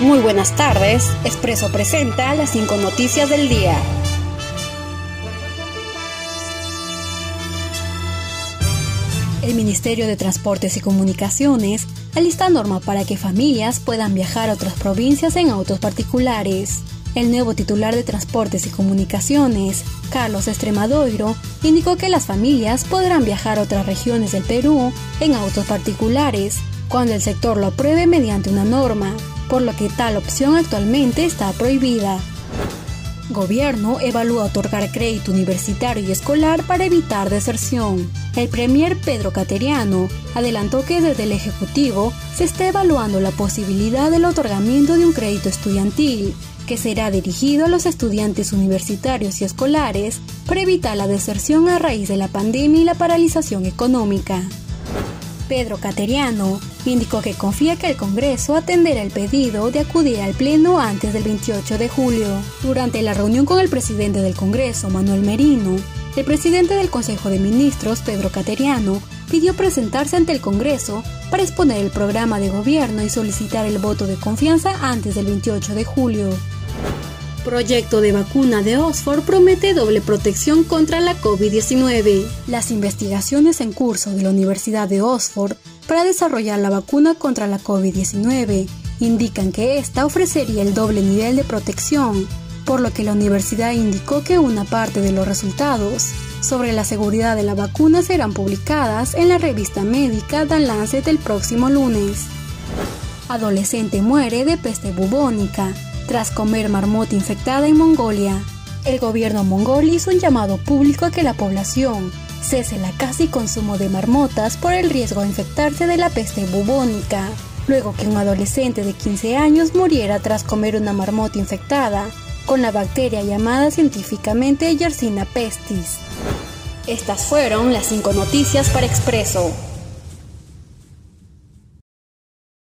Muy buenas tardes. Expreso presenta las cinco noticias del día. El Ministerio de Transportes y Comunicaciones alista norma para que familias puedan viajar a otras provincias en autos particulares. El nuevo titular de Transportes y Comunicaciones, Carlos Estremadoiro, indicó que las familias podrán viajar a otras regiones del Perú en autos particulares cuando el sector lo apruebe mediante una norma, por lo que tal opción actualmente está prohibida. Gobierno evalúa otorgar crédito universitario y escolar para evitar deserción. El premier Pedro Cateriano adelantó que desde el Ejecutivo se está evaluando la posibilidad del otorgamiento de un crédito estudiantil que será dirigido a los estudiantes universitarios y escolares para evitar la deserción a raíz de la pandemia y la paralización económica. Pedro Cateriano indicó que confía que el Congreso atenderá el pedido de acudir al Pleno antes del 28 de julio. Durante la reunión con el presidente del Congreso, Manuel Merino, el presidente del Consejo de Ministros, Pedro Cateriano, pidió presentarse ante el Congreso para exponer el programa de gobierno y solicitar el voto de confianza antes del 28 de julio. Proyecto de vacuna de Oxford promete doble protección contra la COVID-19. Las investigaciones en curso de la Universidad de Oxford para desarrollar la vacuna contra la COVID-19 indican que esta ofrecería el doble nivel de protección, por lo que la universidad indicó que una parte de los resultados sobre la seguridad de la vacuna serán publicadas en la revista médica The Lancet el próximo lunes. Adolescente muere de peste bubónica tras comer marmota infectada en Mongolia. El gobierno mongol hizo un llamado público a que la población cese la casi consumo de marmotas por el riesgo de infectarse de la peste bubónica, luego que un adolescente de 15 años muriera tras comer una marmota infectada con la bacteria llamada científicamente Yersinia pestis. Estas fueron las cinco noticias para Expreso.